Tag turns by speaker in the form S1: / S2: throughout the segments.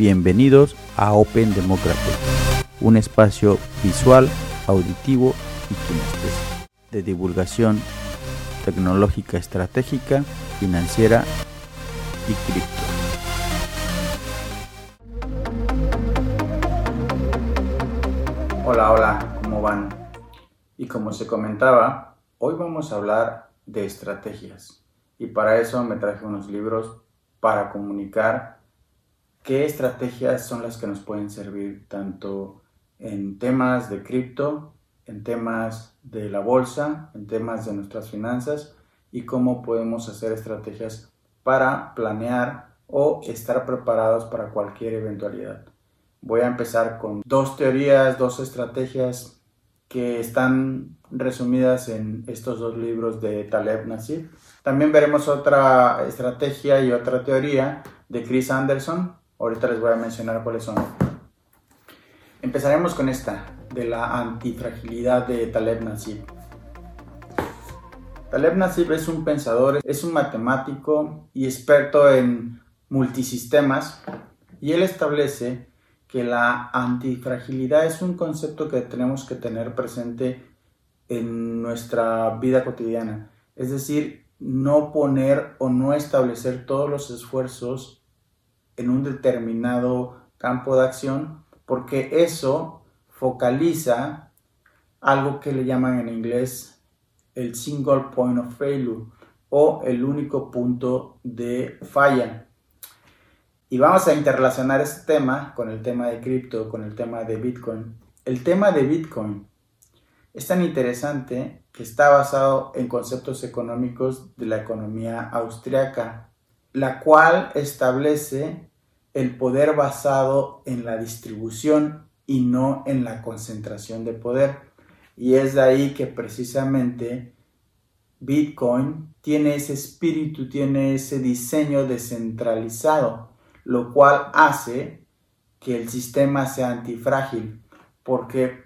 S1: Bienvenidos a Open Democracy, un espacio visual, auditivo y de divulgación tecnológica estratégica, financiera y cripto. Hola, hola, ¿cómo van? Y como se comentaba, hoy vamos a hablar de estrategias. Y para eso me traje unos libros para comunicar qué estrategias son las que nos pueden servir tanto en temas de cripto, en temas de la bolsa, en temas de nuestras finanzas y cómo podemos hacer estrategias para planear o estar preparados para cualquier eventualidad. Voy a empezar con dos teorías, dos estrategias que están resumidas en estos dos libros de Taleb Nasir. También veremos otra estrategia y otra teoría de Chris Anderson. Ahorita les voy a mencionar cuáles son. Empezaremos con esta, de la antifragilidad de Taleb Nasir. Taleb Nasib es un pensador, es un matemático y experto en multisistemas y él establece que la antifragilidad es un concepto que tenemos que tener presente en nuestra vida cotidiana. Es decir, no poner o no establecer todos los esfuerzos en un determinado campo de acción porque eso focaliza algo que le llaman en inglés el single point of failure o el único punto de falla. Y vamos a interrelacionar este tema con el tema de cripto, con el tema de Bitcoin. El tema de Bitcoin es tan interesante que está basado en conceptos económicos de la economía austriaca, la cual establece el poder basado en la distribución y no en la concentración de poder. Y es de ahí que precisamente Bitcoin tiene ese espíritu, tiene ese diseño descentralizado, lo cual hace que el sistema sea antifrágil, porque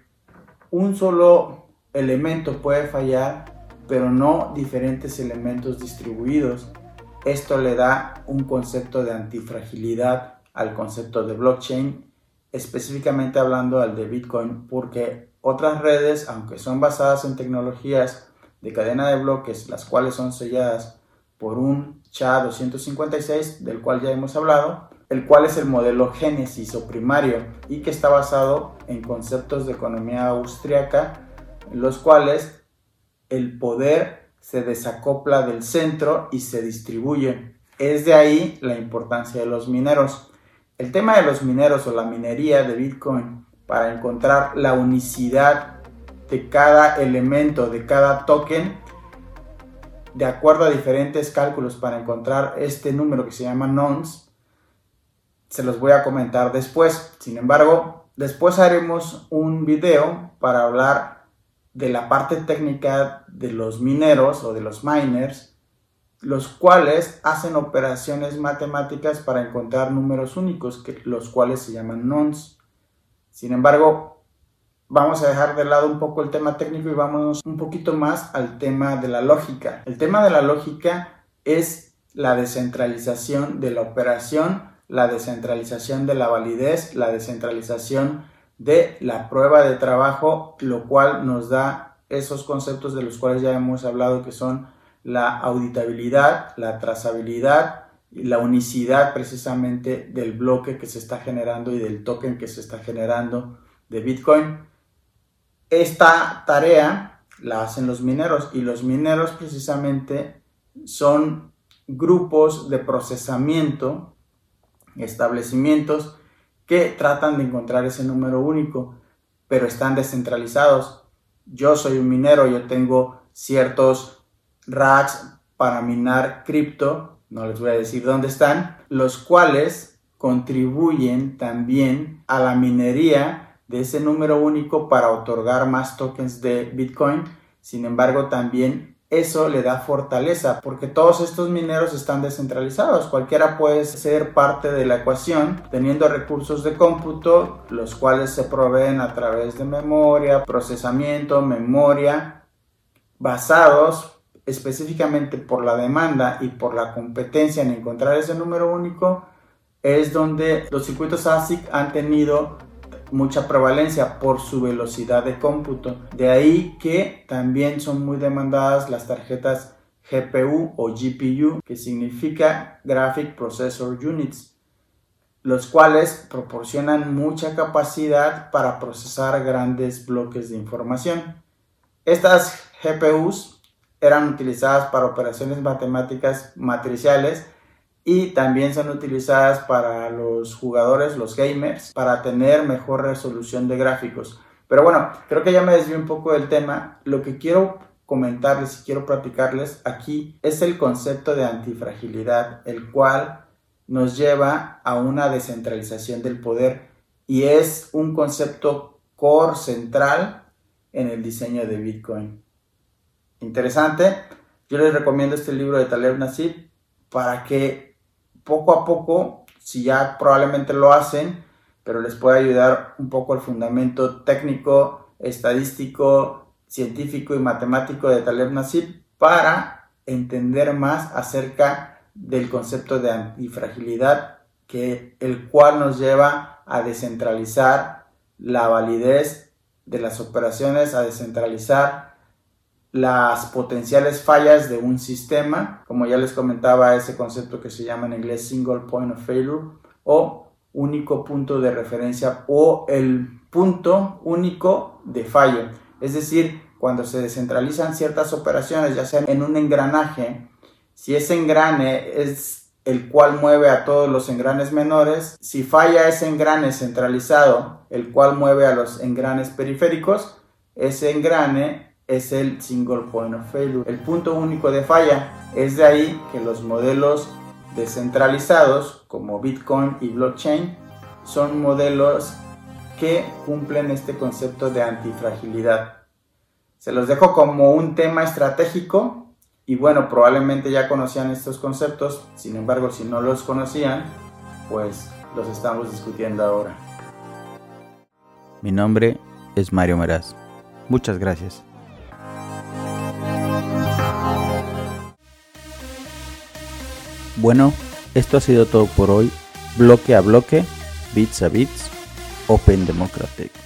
S1: un solo elemento puede fallar, pero no diferentes elementos distribuidos. Esto le da un concepto de antifragilidad al concepto de blockchain, específicamente hablando al de Bitcoin, porque otras redes, aunque son basadas en tecnologías de cadena de bloques, las cuales son selladas por un SHA-256, del cual ya hemos hablado, el cual es el modelo génesis o primario y que está basado en conceptos de economía austriaca, en los cuales el poder se desacopla del centro y se distribuye. Es de ahí la importancia de los mineros. El tema de los mineros o la minería de Bitcoin para encontrar la unicidad de cada elemento, de cada token, de acuerdo a diferentes cálculos para encontrar este número que se llama nonce, se los voy a comentar después. Sin embargo, después haremos un video para hablar de la parte técnica de los mineros o de los miners, los cuales hacen operaciones matemáticas para encontrar números únicos, que, los cuales se llaman nonce. Sin embargo, vamos a dejar de lado un poco el tema técnico y vamos un poquito más al tema de la lógica. El tema de la lógica es la descentralización de la operación, la descentralización de la validez, la descentralización de la prueba de trabajo, lo cual nos da esos conceptos de los cuales ya hemos hablado que son la auditabilidad, la trazabilidad, la unicidad precisamente del bloque que se está generando y del token que se está generando de Bitcoin. Esta tarea la hacen los mineros y los mineros precisamente son grupos de procesamiento, establecimientos que tratan de encontrar ese número único, pero están descentralizados. Yo soy un minero, yo tengo ciertos racks para minar cripto no les voy a decir dónde están, los cuales contribuyen también a la minería de ese número único para otorgar más tokens de Bitcoin. Sin embargo, también eso le da fortaleza porque todos estos mineros están descentralizados. Cualquiera puede ser parte de la ecuación teniendo recursos de cómputo, los cuales se proveen a través de memoria, procesamiento, memoria, basados específicamente por la demanda y por la competencia en encontrar ese número único, es donde los circuitos ASIC han tenido mucha prevalencia por su velocidad de cómputo. De ahí que también son muy demandadas las tarjetas GPU o GPU, que significa Graphic Processor Units, los cuales proporcionan mucha capacidad para procesar grandes bloques de información. Estas GPUs eran utilizadas para operaciones matemáticas matriciales y también son utilizadas para los jugadores, los gamers, para tener mejor resolución de gráficos. Pero bueno, creo que ya me desvié un poco del tema. Lo que quiero comentarles y quiero platicarles aquí es el concepto de antifragilidad, el cual nos lleva a una descentralización del poder y es un concepto core central en el diseño de Bitcoin. Interesante. Yo les recomiendo este libro de Taleb Nasib para que poco a poco, si ya probablemente lo hacen, pero les puede ayudar un poco el fundamento técnico, estadístico, científico y matemático de Taleb Nasib para entender más acerca del concepto de antifragilidad, que el cual nos lleva a descentralizar la validez de las operaciones, a descentralizar las potenciales fallas de un sistema, como ya les comentaba ese concepto que se llama en inglés single point of failure o único punto de referencia o el punto único de fallo. Es decir, cuando se descentralizan ciertas operaciones, ya sea en un engranaje, si ese engrane es el cual mueve a todos los engranes menores, si falla ese engrane centralizado, el cual mueve a los engranes periféricos, ese engrane es el single point of failure, el punto único de falla. Es de ahí que los modelos descentralizados como Bitcoin y blockchain son modelos que cumplen este concepto de antifragilidad. Se los dejo como un tema estratégico y bueno, probablemente ya conocían estos conceptos, sin embargo, si no los conocían, pues los estamos discutiendo ahora.
S2: Mi nombre es Mario Meraz. Muchas gracias. Bueno, esto ha sido todo por hoy. Bloque a bloque, bits a bits, Open Democratic.